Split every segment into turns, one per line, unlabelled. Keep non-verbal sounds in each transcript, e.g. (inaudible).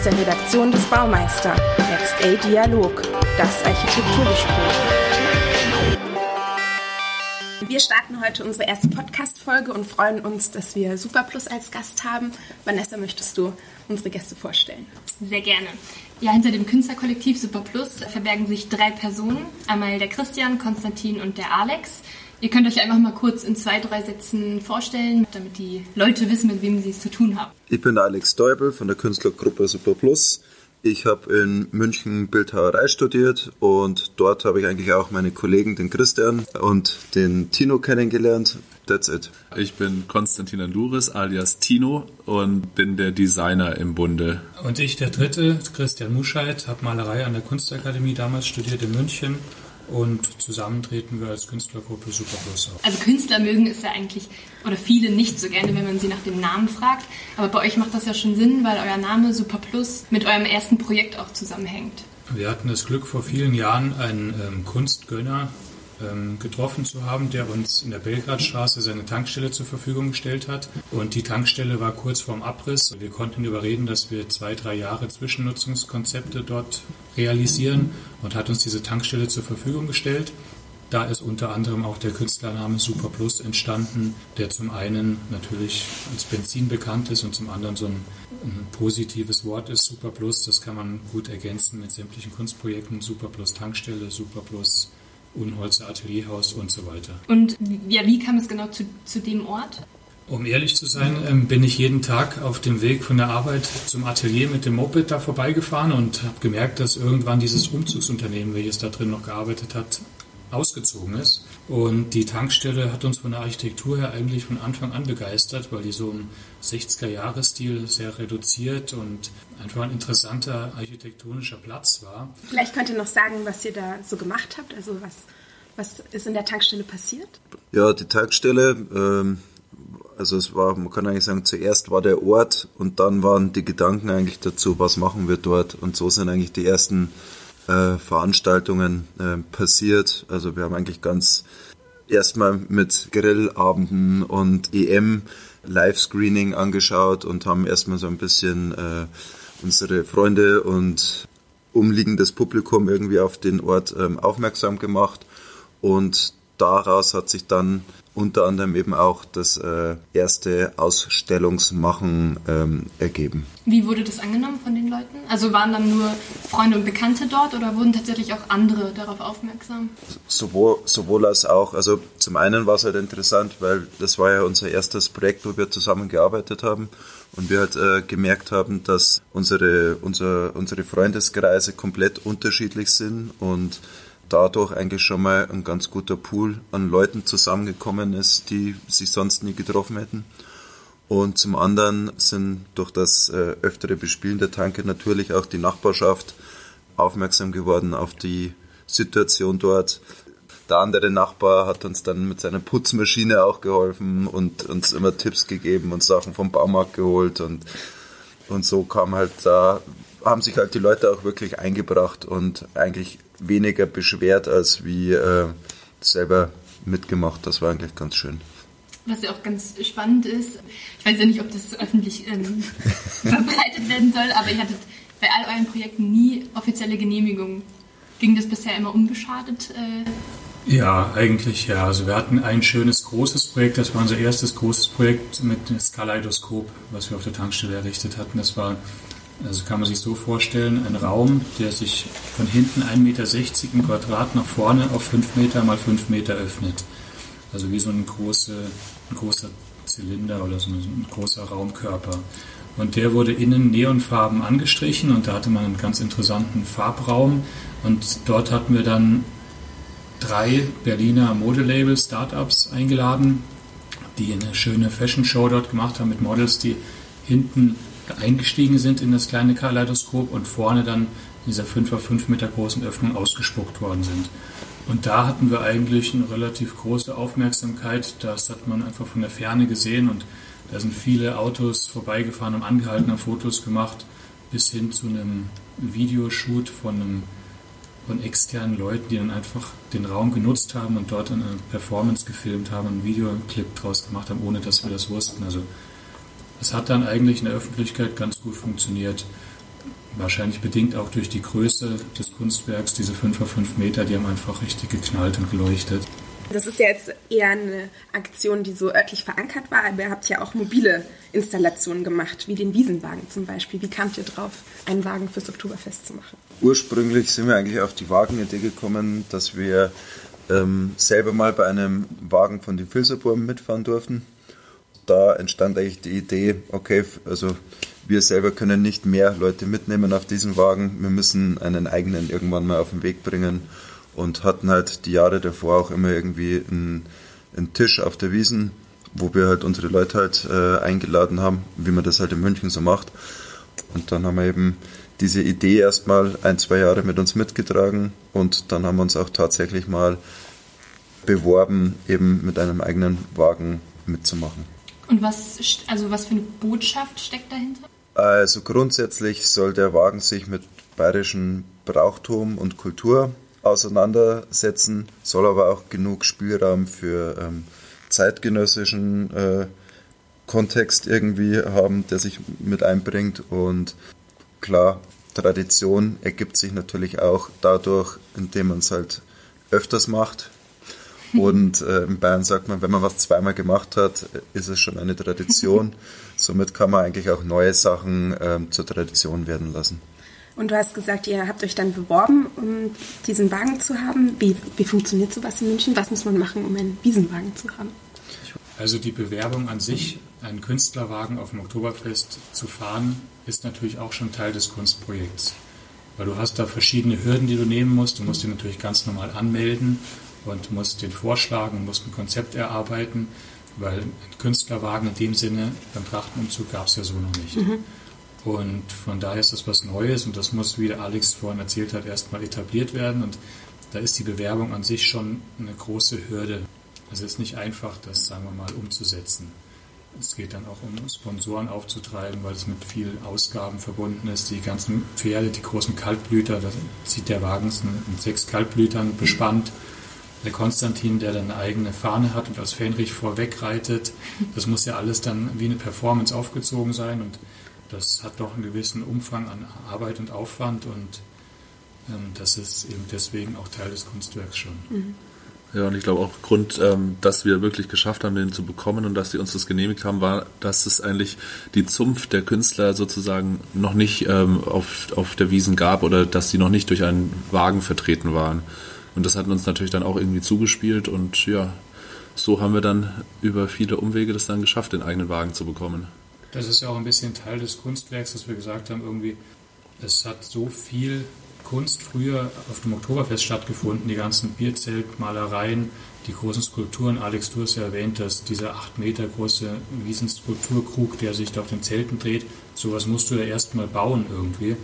aus der Redaktion des Baumeister. Next A Dialog, das Architekturgespräch. Wir starten heute unsere erste Podcast-Folge und freuen uns, dass wir Superplus als Gast haben. Vanessa, möchtest du unsere Gäste vorstellen?
Sehr gerne. Ja, hinter dem Künstlerkollektiv Superplus verbergen sich drei Personen. Einmal der Christian, Konstantin und der Alex. Ihr könnt euch einfach mal kurz in zwei, drei Sätzen vorstellen, damit die Leute wissen, mit wem sie es zu tun haben.
Ich bin Alex Deubel von der Künstlergruppe Super Plus. Ich habe in München Bildhauerei studiert und dort habe ich eigentlich auch meine Kollegen, den Christian und den Tino kennengelernt. That's it.
Ich bin Konstantin Anduris alias Tino und bin der Designer im Bunde.
Und ich, der Dritte, Christian Muscheid, habe Malerei an der Kunstakademie damals studiert in München und zusammen treten wir als Künstlergruppe Superplus auf.
Also Künstler mögen es ja eigentlich, oder viele nicht so gerne, wenn man sie nach dem Namen fragt. Aber bei euch macht das ja schon Sinn, weil euer Name Superplus mit eurem ersten Projekt auch zusammenhängt.
Wir hatten das Glück, vor vielen Jahren einen ähm, Kunstgönner getroffen zu haben, der uns in der Belgradstraße seine Tankstelle zur Verfügung gestellt hat. Und die Tankstelle war kurz vorm Abriss. Wir konnten überreden, dass wir zwei, drei Jahre Zwischennutzungskonzepte dort realisieren und hat uns diese Tankstelle zur Verfügung gestellt. Da ist unter anderem auch der Künstlername Super Plus entstanden, der zum einen natürlich als Benzin bekannt ist und zum anderen so ein, ein positives Wort ist, Super Plus. Das kann man gut ergänzen mit sämtlichen Kunstprojekten, Super Plus Tankstelle, Super Plus Unholzer Atelierhaus und so weiter.
Und ja, wie kam es genau zu, zu dem Ort?
Um ehrlich zu sein, ähm, bin ich jeden Tag auf dem Weg von der Arbeit zum Atelier mit dem Moped da vorbeigefahren und habe gemerkt, dass irgendwann dieses Umzugsunternehmen, welches da drin noch gearbeitet hat, ausgezogen ist. Und die Tankstelle hat uns von der Architektur her eigentlich von Anfang an begeistert, weil die so im 60er-Jahres-Stil sehr reduziert und einfach ein interessanter architektonischer Platz war.
Vielleicht könnt ihr noch sagen, was ihr da so gemacht habt, also was, was ist in der Tankstelle passiert?
Ja, die Tankstelle, ähm, also es war, man kann eigentlich sagen, zuerst war der Ort und dann waren die Gedanken eigentlich dazu, was machen wir dort und so sind eigentlich die ersten äh, Veranstaltungen äh, passiert. Also wir haben eigentlich ganz erstmal mit Grillabenden und EM Live-Screening angeschaut und haben erstmal so ein bisschen äh, unsere Freunde und umliegendes Publikum irgendwie auf den Ort ähm, aufmerksam gemacht. Und daraus hat sich dann unter anderem eben auch das äh, erste Ausstellungsmachen ähm, ergeben.
Wie wurde das angenommen von den Leuten? Also waren dann nur Freunde und Bekannte dort oder wurden tatsächlich auch andere darauf aufmerksam?
Sowohl, sowohl als auch. Also zum einen war es halt interessant, weil das war ja unser erstes Projekt, wo wir zusammengearbeitet haben und wir halt äh, gemerkt haben, dass unsere, unser, unsere Freundeskreise komplett unterschiedlich sind und dadurch eigentlich schon mal ein ganz guter Pool an Leuten zusammengekommen ist, die sich sonst nie getroffen hätten. Und zum anderen sind durch das äh, öftere Bespielen der Tanke natürlich auch die Nachbarschaft aufmerksam geworden auf die Situation dort. Der andere Nachbar hat uns dann mit seiner Putzmaschine auch geholfen und uns immer Tipps gegeben und Sachen vom Baumarkt geholt und, und so kam halt da, haben sich halt die Leute auch wirklich eingebracht und eigentlich weniger beschwert als wie äh, selber mitgemacht. Das war eigentlich ganz schön.
Was ja auch ganz spannend ist, ich weiß ja nicht, ob das öffentlich ähm, (laughs) verbreitet werden soll, aber ihr hattet bei all euren Projekten nie offizielle Genehmigung. Ging das bisher immer unbeschadet?
Äh? Ja, eigentlich ja. Also wir hatten ein schönes großes Projekt, das war unser erstes großes Projekt mit dem Kaleidoskop, was wir auf der Tankstelle errichtet hatten. Das war also kann man sich so vorstellen, ein Raum, der sich von hinten 1,60 Meter im Quadrat nach vorne auf 5 Meter mal 5 Meter öffnet. Also wie so ein, große, ein großer Zylinder oder so ein großer Raumkörper. Und der wurde innen neonfarben angestrichen und da hatte man einen ganz interessanten Farbraum. Und dort hatten wir dann drei Berliner Modelabel Startups eingeladen, die eine schöne Fashion Show dort gemacht haben mit Models, die hinten eingestiegen sind in das kleine Kaleidoskop und vorne dann dieser 5 auf 5 Meter großen Öffnung ausgespuckt worden sind. Und da hatten wir eigentlich eine relativ große Aufmerksamkeit. Das hat man einfach von der Ferne gesehen und da sind viele Autos vorbeigefahren, haben angehalten, haben Fotos gemacht, bis hin zu einem Videoshoot von, einem, von externen Leuten, die dann einfach den Raum genutzt haben und dort eine Performance gefilmt haben, einen Videoclip draus gemacht haben, ohne dass wir das wussten. Also es hat dann eigentlich in der Öffentlichkeit ganz gut funktioniert. wahrscheinlich bedingt auch durch die Größe des Kunstwerks, diese 5 auf 5 Meter, die haben einfach richtig geknallt und geleuchtet.
Das ist ja jetzt eher eine Aktion, die so örtlich verankert war, aber ihr habt ja auch mobile Installationen gemacht, wie den Wiesenwagen zum Beispiel. Wie kamt ihr drauf, einen Wagen fürs Oktoberfest zu machen?
Ursprünglich sind wir eigentlich auf die Wagenidee gekommen, dass wir ähm, selber mal bei einem Wagen von den Filserburgen mitfahren durften. Da entstand eigentlich die Idee, okay, also wir selber können nicht mehr Leute mitnehmen auf diesen Wagen, wir müssen einen eigenen irgendwann mal auf den Weg bringen und hatten halt die Jahre davor auch immer irgendwie einen, einen Tisch auf der Wiesen, wo wir halt unsere Leute halt äh, eingeladen haben, wie man das halt in München so macht. Und dann haben wir eben diese Idee erstmal ein, zwei Jahre mit uns mitgetragen und dann haben wir uns auch tatsächlich mal beworben, eben mit einem eigenen Wagen mitzumachen.
Und was, also was für eine Botschaft steckt dahinter?
Also grundsätzlich soll der Wagen sich mit bayerischem Brauchtum und Kultur auseinandersetzen, soll aber auch genug Spielraum für ähm, zeitgenössischen äh, Kontext irgendwie haben, der sich mit einbringt. Und klar, Tradition ergibt sich natürlich auch dadurch, indem man es halt öfters macht. (laughs) Und äh, in Bayern sagt man, wenn man was zweimal gemacht hat, ist es schon eine Tradition. (laughs) Somit kann man eigentlich auch neue Sachen ähm, zur Tradition werden lassen.
Und du hast gesagt, ihr habt euch dann beworben, um diesen Wagen zu haben. Wie, wie funktioniert sowas in München? Was muss man machen, um einen Wiesenwagen zu haben?
Also die Bewerbung an sich, einen Künstlerwagen auf dem Oktoberfest zu fahren, ist natürlich auch schon Teil des Kunstprojekts. Weil du hast da verschiedene Hürden, die du nehmen musst. Du musst dich natürlich ganz normal anmelden und musst den vorschlagen, musst ein Konzept erarbeiten, weil ein Künstlerwagen in dem Sinne beim Trachtenumzug gab es ja so noch nicht. Mhm. Und von daher ist das was Neues und das muss, wie der Alex vorhin erzählt hat, erstmal etabliert werden. Und da ist die Bewerbung an sich schon eine große Hürde. Also es ist nicht einfach, das, sagen wir mal, umzusetzen. Es geht dann auch um Sponsoren aufzutreiben, weil es mit vielen Ausgaben verbunden ist. Die ganzen Pferde, die großen Kaltblüter, da sieht der Wagen mit sechs Kaltblütern bespannt. Der Konstantin, der dann eine eigene Fahne hat und als Fähnrich vorweg reitet, das muss ja alles dann wie eine Performance aufgezogen sein und das hat doch einen gewissen Umfang an Arbeit und Aufwand und ähm, das ist eben deswegen auch Teil des Kunstwerks schon. Mhm.
Ja, und ich glaube auch Grund, ähm, dass wir wirklich geschafft haben, den zu bekommen und dass sie uns das genehmigt haben, war, dass es eigentlich die Zunft der Künstler sozusagen noch nicht ähm, auf, auf der Wiesen gab oder dass sie noch nicht durch einen Wagen vertreten waren. Und das hat uns natürlich dann auch irgendwie zugespielt und ja, so haben wir dann über viele Umwege das dann geschafft, den eigenen Wagen zu bekommen.
Das ist ja auch ein bisschen Teil des Kunstwerks, dass wir gesagt haben, irgendwie, es hat so viel Kunst früher auf dem Oktoberfest stattgefunden, die ganzen Bierzeltmalereien, die großen Skulpturen. Alex, du hast ja erwähnt, dass dieser acht Meter große Wiesenskulpturkrug, der sich da auf den Zelten dreht, sowas musst du ja erstmal bauen irgendwie.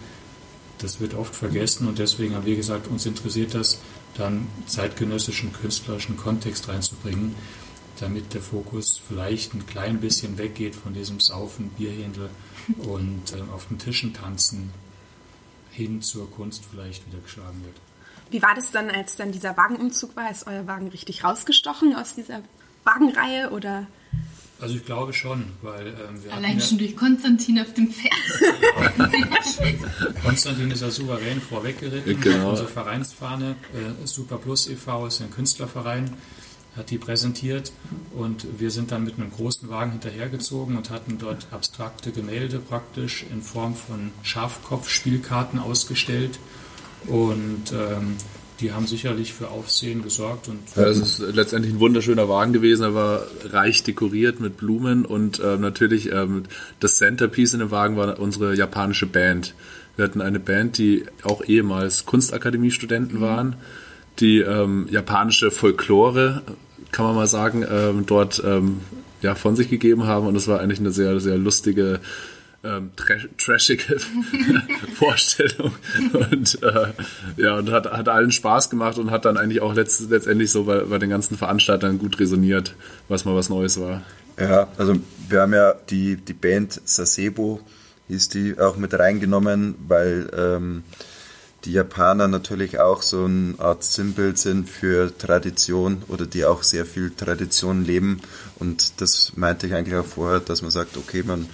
Das wird oft vergessen und deswegen haben wir gesagt, uns interessiert das, dann zeitgenössischen künstlerischen Kontext reinzubringen damit der Fokus vielleicht ein klein bisschen weggeht von diesem Saufen, Bierhändel und äh, auf den Tischen tanzen hin zur Kunst vielleicht wieder geschlagen wird.
Wie war das dann, als dann dieser Wagenumzug war? Ist euer Wagen richtig rausgestochen aus dieser Wagenreihe oder?
Also ich glaube schon, weil ähm, wir
allein schon ja durch Konstantin auf dem Pferd. (laughs)
Konstantin ist ja souverän vorweggeritten. Genau. Unsere Vereinsfahne äh, Super Plus e.V. ist ein Künstlerverein hat die präsentiert und wir sind dann mit einem großen Wagen hinterhergezogen und hatten dort abstrakte Gemälde praktisch in Form von Schafkopfspielkarten ausgestellt und ähm, die haben sicherlich für Aufsehen gesorgt. Und
ja, es ist letztendlich ein wunderschöner Wagen gewesen, er war reich dekoriert mit Blumen und äh, natürlich ähm, das Centerpiece in dem Wagen war unsere japanische Band. Wir hatten eine Band, die auch ehemals Kunstakademie-Studenten mhm. waren, die ähm, japanische Folklore kann man mal sagen, ähm, dort ähm, ja, von sich gegeben haben. Und es war eigentlich eine sehr, sehr lustige, ähm, trashige (laughs) Vorstellung. Und äh, ja, und hat, hat allen Spaß gemacht und hat dann eigentlich auch letzt, letztendlich so bei, bei den ganzen Veranstaltern gut resoniert, was mal was Neues war.
Ja, also wir haben ja die, die Band Sasebo, hieß die, auch mit reingenommen, weil ähm, die Japaner natürlich auch so eine Art Sinnbild sind für Tradition oder die auch sehr viel Tradition leben. Und das meinte ich eigentlich auch vorher, dass man sagt, okay, man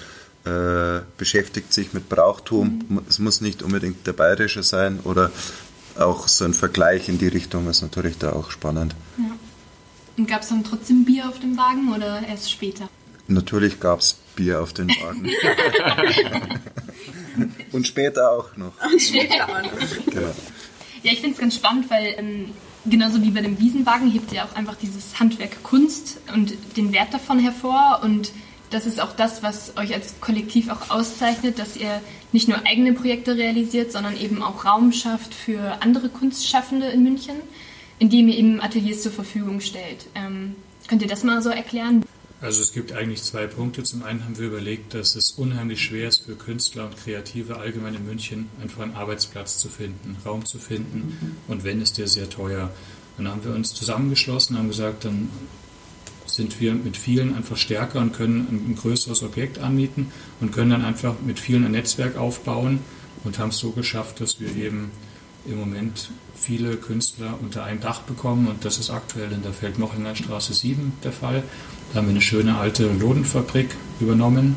äh, beschäftigt sich mit Brauchtum. Mhm. Es muss nicht unbedingt der bayerische sein oder auch so ein Vergleich in die Richtung ist natürlich da auch spannend. Ja.
Und gab es dann trotzdem Bier auf dem Wagen oder erst später?
Natürlich gab es Bier auf den Wagen. (laughs) Und später auch noch.
Und später auch noch. Genau. Ja, ich finde es ganz spannend, weil ähm, genauso wie bei dem Wiesenwagen hebt ihr auch einfach dieses Handwerk Kunst und den Wert davon hervor. Und das ist auch das, was euch als Kollektiv auch auszeichnet, dass ihr nicht nur eigene Projekte realisiert, sondern eben auch Raum schafft für andere Kunstschaffende in München, indem ihr eben Ateliers zur Verfügung stellt. Ähm, könnt ihr das mal so erklären?
Also es gibt eigentlich zwei Punkte. Zum einen haben wir überlegt, dass es unheimlich schwer ist für Künstler und Kreative allgemein in München einfach einen Arbeitsplatz zu finden, Raum zu finden und wenn ist der sehr teuer. Dann haben wir uns zusammengeschlossen, haben gesagt, dann sind wir mit vielen einfach stärker und können ein, größeres Objekt anmieten und können dann einfach mit vielen ein Netzwerk aufbauen und haben es so geschafft, dass wir eben im Moment viele Künstler unter ein Dach bekommen und das ist aktuell in der Feldmochinger Straße 7 der Fall. Da haben wir eine schöne alte Lodenfabrik übernommen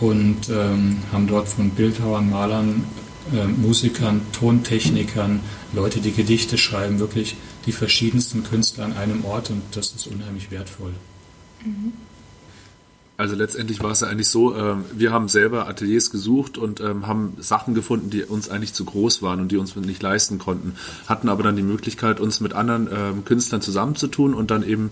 und ähm, haben dort von Bildhauern, Malern, äh, Musikern, Tontechnikern, Leute, die Gedichte schreiben, wirklich die verschiedensten Künstler an einem Ort und das ist unheimlich wertvoll. Mhm.
Also letztendlich war es ja eigentlich so, äh, wir haben selber Ateliers gesucht und ähm, haben Sachen gefunden, die uns eigentlich zu groß waren und die uns nicht leisten konnten, hatten aber dann die Möglichkeit, uns mit anderen ähm, Künstlern zusammenzutun und dann eben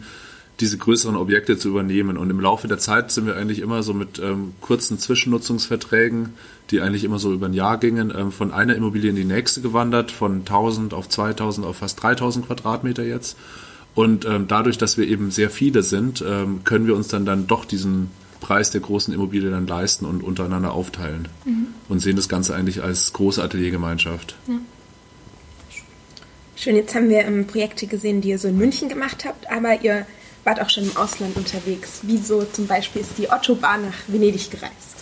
diese größeren Objekte zu übernehmen. Und im Laufe der Zeit sind wir eigentlich immer so mit ähm, kurzen Zwischennutzungsverträgen, die eigentlich immer so über ein Jahr gingen, ähm, von einer Immobilie in die nächste gewandert, von 1000 auf 2000 auf fast 3000 Quadratmeter jetzt. Und ähm, dadurch, dass wir eben sehr viele sind, ähm, können wir uns dann, dann doch diesen Preis der großen Immobilie dann leisten und untereinander aufteilen. Mhm. Und sehen das Ganze eigentlich als große Ateliergemeinschaft. Ja.
Schön, jetzt haben wir ähm, Projekte gesehen, die ihr so in München gemacht habt, aber ihr wart auch schon im Ausland unterwegs. Wieso zum Beispiel ist die Otto Bar nach Venedig gereist?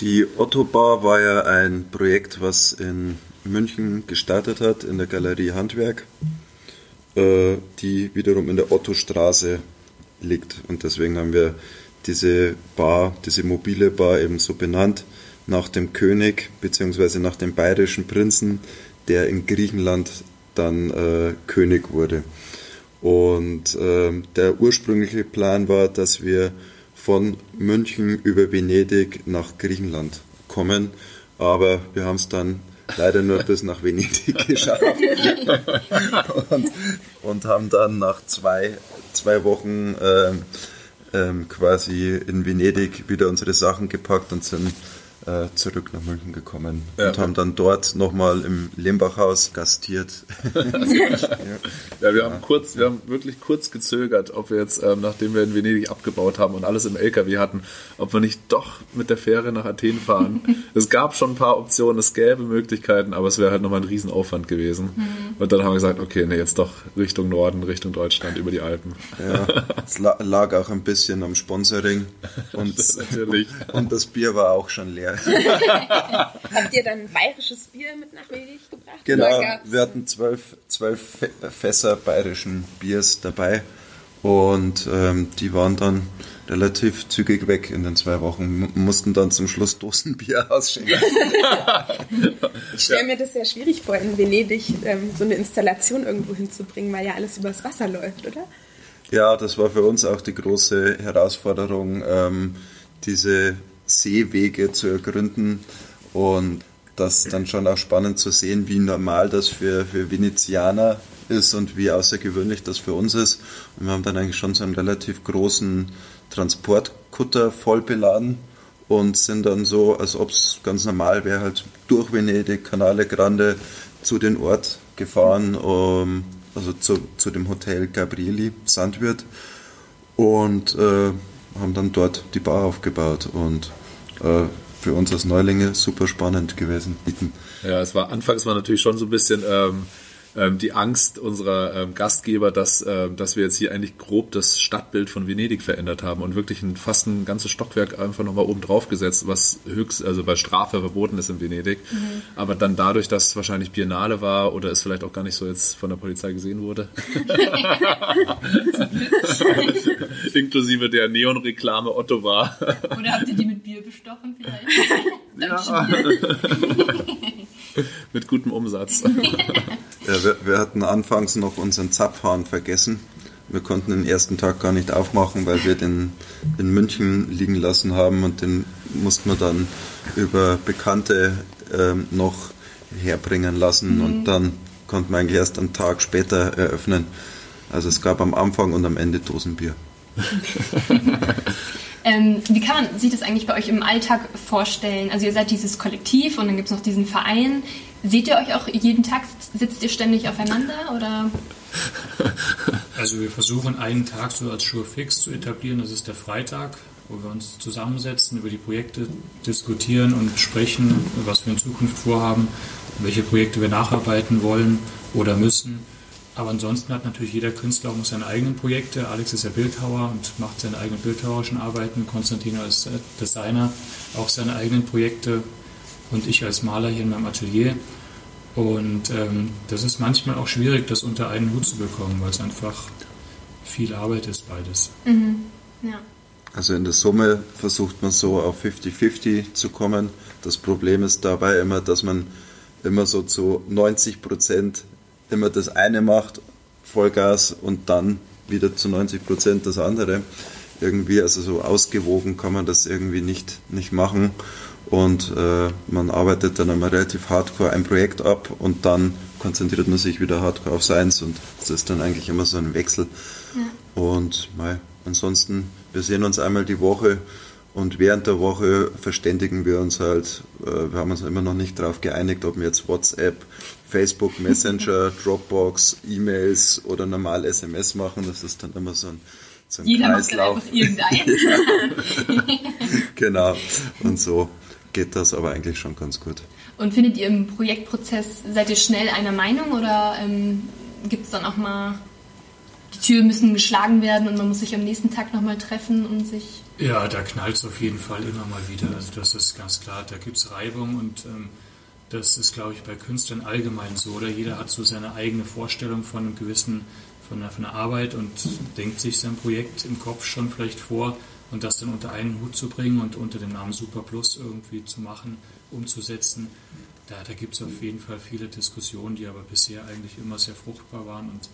Die Otto Bar war ja ein Projekt, was in München gestartet hat, in der Galerie Handwerk. Äh, die wiederum in der Ottostraße liegt. Und deswegen haben wir diese Bar, diese mobile Bar eben so benannt, nach dem König bzw. nach dem bayerischen Prinzen, der in Griechenland dann äh, König wurde. Und äh, der ursprüngliche Plan war, dass wir von München über Venedig nach Griechenland kommen, aber wir haben es dann leider nur bis nach Venedig geschafft. und, und, haben dann nach zwei, zwei Wochen ähm, ähm, quasi in Venedig wieder unsere Sachen gepackt und sind äh, zurück nach München gekommen ja. und haben dann dort nochmal im Lembachhaus gastiert. (laughs)
ja. wir haben kurz, wir haben wirklich kurz gezögert, ob wir jetzt, ähm, nachdem wir in Venedig abgebaut haben und alles im LKW hatten, ob wir nicht doch mit der Fähre nach Athen fahren. (laughs) es gab schon ein paar Optionen, es gäbe Möglichkeiten, aber es wäre halt nochmal ein Riesenaufwand gewesen. Mhm. Und dann haben wir gesagt, okay, nee, jetzt doch Richtung Norden, Richtung Deutschland, über die Alpen.
Ja, es lag auch ein bisschen am Sponsoring (laughs) und, das und das Bier war auch schon leer. (laughs)
Habt ihr dann bayerisches Bier mit nach Venedig gebracht?
Genau, wir hatten zwölf, zwölf Fässer bayerischen Biers dabei und ähm, die waren dann relativ zügig weg in den zwei Wochen. Wir mussten dann zum Schluss Dosenbier (laughs) ausschenken.
ich stelle mir das sehr schwierig vor, in Venedig ähm, so eine Installation irgendwo hinzubringen, weil ja alles übers Wasser läuft, oder?
Ja, das war für uns auch die große Herausforderung, ähm, diese Seewege zu ergründen und das dann schon auch spannend zu sehen, wie normal das für, für Venezianer ist und wie außergewöhnlich das für uns ist. Und wir haben dann eigentlich schon so einen relativ großen Transportkutter voll beladen und sind dann so, als ob es ganz normal wäre, halt durch Venedig, Canale Grande zu den Ort gefahren, um, also zu, zu dem Hotel Gabrieli, Sandwirt. Und äh, haben dann dort die Bar aufgebaut und für uns als Neulinge super spannend gewesen.
Ja, es war anfangs war natürlich schon so ein bisschen ähm, ähm, die Angst unserer ähm, Gastgeber, dass, ähm, dass wir jetzt hier eigentlich grob das Stadtbild von Venedig verändert haben und wirklich ein, fast ein ganzes Stockwerk einfach nochmal oben drauf gesetzt, was höchst, also bei Strafe verboten ist in Venedig. Mhm. Aber dann dadurch, dass es wahrscheinlich Biennale war oder es vielleicht auch gar nicht so jetzt von der Polizei gesehen wurde. (laughs) Inklusive der Neonreklame Otto war.
Oder habt ihr die mit Bier bestochen vielleicht? ja. (laughs)
mit gutem Umsatz. (laughs)
Ja, wir, wir, hatten anfangs noch unseren Zapfhahn vergessen. Wir konnten den ersten Tag gar nicht aufmachen, weil wir den in München liegen lassen haben und den mussten wir dann über Bekannte ähm, noch herbringen lassen mhm. und dann konnten wir eigentlich erst einen Tag später eröffnen. Also es gab am Anfang und am Ende Dosenbier. (laughs)
ähm, wie kann man sich das eigentlich bei euch im Alltag vorstellen? Also ihr seid dieses Kollektiv und dann gibt es noch diesen Verein. Seht ihr euch auch jeden Tag? Sitzt ihr ständig aufeinander oder? (laughs)
Also wir versuchen einen Tag so als Sure Fix zu etablieren. Das ist der Freitag, wo wir uns zusammensetzen, über die Projekte diskutieren und besprechen, was wir in Zukunft vorhaben, welche Projekte wir nacharbeiten wollen oder müssen. Aber ansonsten hat natürlich jeder Künstler auch seine eigenen Projekte. Alex ist ja Bildhauer und macht seine eigenen bildhauerischen Arbeiten. Konstantin als Designer auch seine eigenen Projekte und ich als Maler hier in meinem Atelier. Und ähm, das ist manchmal auch schwierig, das unter einen Hut zu bekommen, weil es einfach viel Arbeit ist, beides. Mhm.
Ja. Also in der Summe versucht man so auf 50-50 zu kommen. Das Problem ist dabei immer, dass man immer so zu 90 Prozent immer das eine macht, Vollgas, und dann wieder zu 90 Prozent das andere. Irgendwie, also so ausgewogen kann man das irgendwie nicht, nicht machen und äh, man arbeitet dann einmal relativ hardcore ein Projekt ab und dann konzentriert man sich wieder hardcore auf seins und das ist dann eigentlich immer so ein Wechsel. Ja. Und mei, ansonsten, wir sehen uns einmal die Woche und während der Woche verständigen wir uns halt, äh, wir haben uns immer noch nicht darauf geeinigt, ob wir jetzt WhatsApp, Facebook Messenger, (laughs) Dropbox, E-Mails oder normal SMS machen. Das ist dann immer so ein so ein
Jeder Kreislauf. macht dann einfach irgendeins. (laughs)
genau. Und so geht das aber eigentlich schon ganz gut.
Und findet ihr im Projektprozess, seid ihr schnell einer Meinung oder ähm, gibt es dann auch mal, die Türen müssen geschlagen werden und man muss sich am nächsten Tag nochmal treffen und sich...
Ja, da knallt es auf jeden Fall immer mal wieder. Also das ist ganz klar, da gibt es Reibung und ähm, das ist, glaube ich, bei Künstlern allgemein so. Oder jeder hat so seine eigene Vorstellung von einem gewissen, von einer, von einer Arbeit und denkt sich sein Projekt im Kopf schon vielleicht vor und das dann unter einen Hut zu bringen und unter dem Namen Super Plus irgendwie zu machen, umzusetzen, da, da gibt es auf jeden Fall viele Diskussionen, die aber bisher eigentlich immer sehr fruchtbar waren und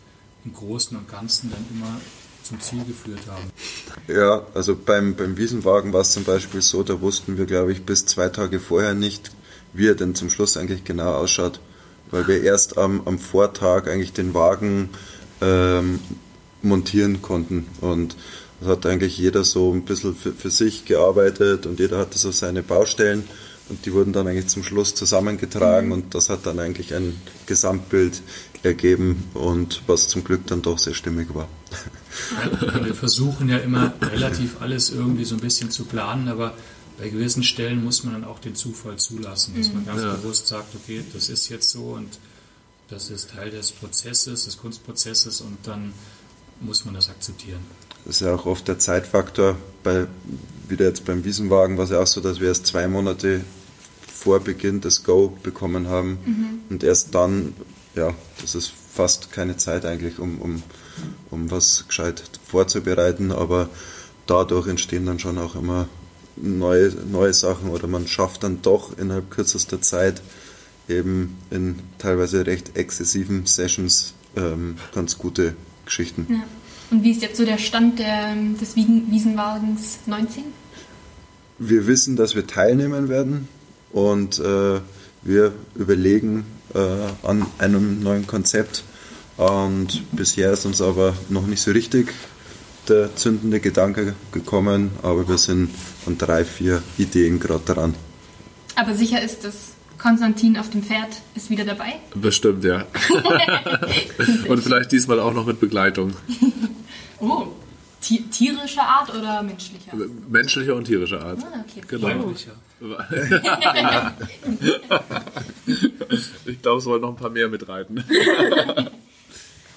im Großen und Ganzen dann immer zum Ziel geführt haben.
Ja, also beim, beim Wiesenwagen war es zum Beispiel so, da wussten wir, glaube ich, bis zwei Tage vorher nicht, wie er denn zum Schluss eigentlich genau ausschaut, weil wir erst am, am Vortag eigentlich den Wagen ähm, montieren konnten und das hat eigentlich jeder so ein bisschen für, für sich gearbeitet und jeder hatte so seine Baustellen und die wurden dann eigentlich zum Schluss zusammengetragen mhm. und das hat dann eigentlich ein Gesamtbild ergeben und was zum Glück dann doch sehr stimmig war. (laughs)
Wir versuchen ja immer relativ alles irgendwie so ein bisschen zu planen, aber bei gewissen Stellen muss man dann auch den Zufall zulassen, dass man mhm. ganz ja. bewusst sagt, okay, das ist jetzt so und das ist Teil des Prozesses, des Kunstprozesses und dann muss man das akzeptieren.
Das ist ja auch oft der Zeitfaktor, bei, wieder jetzt beim Wiesenwagen war es ja auch so, dass wir erst zwei Monate vor Beginn das Go bekommen haben mhm. und erst dann, ja, das ist fast keine Zeit eigentlich, um, um, um was gescheit vorzubereiten, aber dadurch entstehen dann schon auch immer neue, neue Sachen oder man schafft dann doch innerhalb kürzester Zeit eben in teilweise recht exzessiven Sessions ähm, ganz gute Geschichten.
Ja. Und wie ist jetzt so der Stand der, des Wiesenwagens 19?
Wir wissen, dass wir teilnehmen werden und äh, wir überlegen äh, an einem neuen Konzept. Und bisher ist uns aber noch nicht so richtig der zündende Gedanke gekommen, aber wir sind an drei, vier Ideen gerade dran.
Aber sicher ist, dass Konstantin auf dem Pferd ist wieder dabei?
Bestimmt, ja. (laughs) und vielleicht diesmal auch noch mit Begleitung. (laughs)
Oh, tierische Art oder menschliche Art?
Menschliche und tierische Art.
Ah, okay.
Genau. (laughs) Ich glaube, es wollen noch ein paar mehr mitreiten.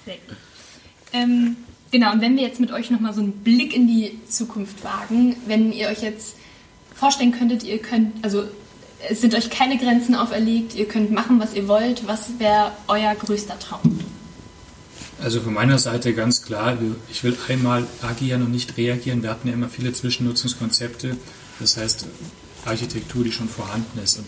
Sehr gut. Ähm, genau, und wenn wir jetzt mit euch nochmal so einen Blick in die Zukunft wagen, wenn ihr euch jetzt vorstellen könntet, ihr könnt, also es sind euch keine Grenzen auferlegt, ihr könnt machen, was ihr wollt, was wäre euer größter Traum?
Also von meiner Seite ganz klar, ich will einmal agieren und nicht reagieren. Wir hatten ja immer viele Zwischennutzungskonzepte, das heißt Architektur, die schon vorhanden ist. Und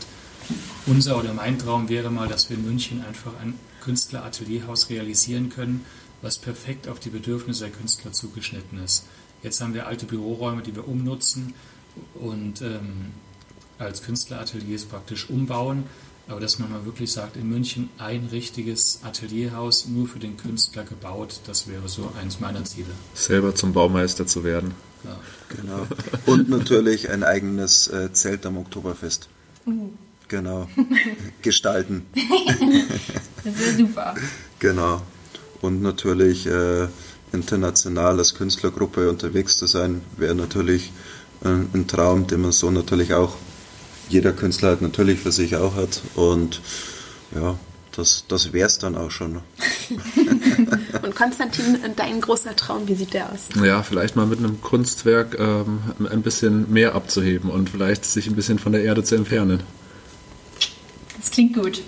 unser oder mein Traum wäre mal, dass wir in München einfach ein Künstleratelierhaus realisieren können, was perfekt auf die Bedürfnisse der Künstler zugeschnitten ist. Jetzt haben wir alte Büroräume, die wir umnutzen und ähm, als Künstlerateliers praktisch umbauen aber dass man mal wirklich sagt, in München ein richtiges Atelierhaus nur für den Künstler gebaut, das wäre so eins meiner Ziele.
Selber zum Baumeister zu werden.
Ja. Genau. Und natürlich ein eigenes äh, Zelt am Oktoberfest. Uh. Genau. Gestalten. (laughs)
das wäre super.
Genau. Und natürlich äh, international als Künstlergruppe unterwegs zu sein, wäre natürlich äh, ein Traum, den man so natürlich auch jeder Künstler halt natürlich für sich auch hat. Und ja, das, das wäre es dann auch schon. (laughs)
Und Konstantin, dein großer Traum, wie sieht der aus?
Ja, vielleicht mal mit einem Kunstwerk ähm, ein bisschen mehr abzuheben und vielleicht sich ein bisschen von der Erde zu entfernen.
Das klingt gut.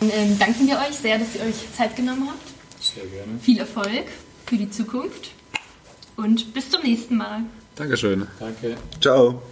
Dann ähm, danken wir euch sehr, dass ihr euch Zeit genommen habt.
Sehr gerne.
Viel Erfolg für die Zukunft und bis zum nächsten Mal.
Dankeschön.
Danke.
Ciao.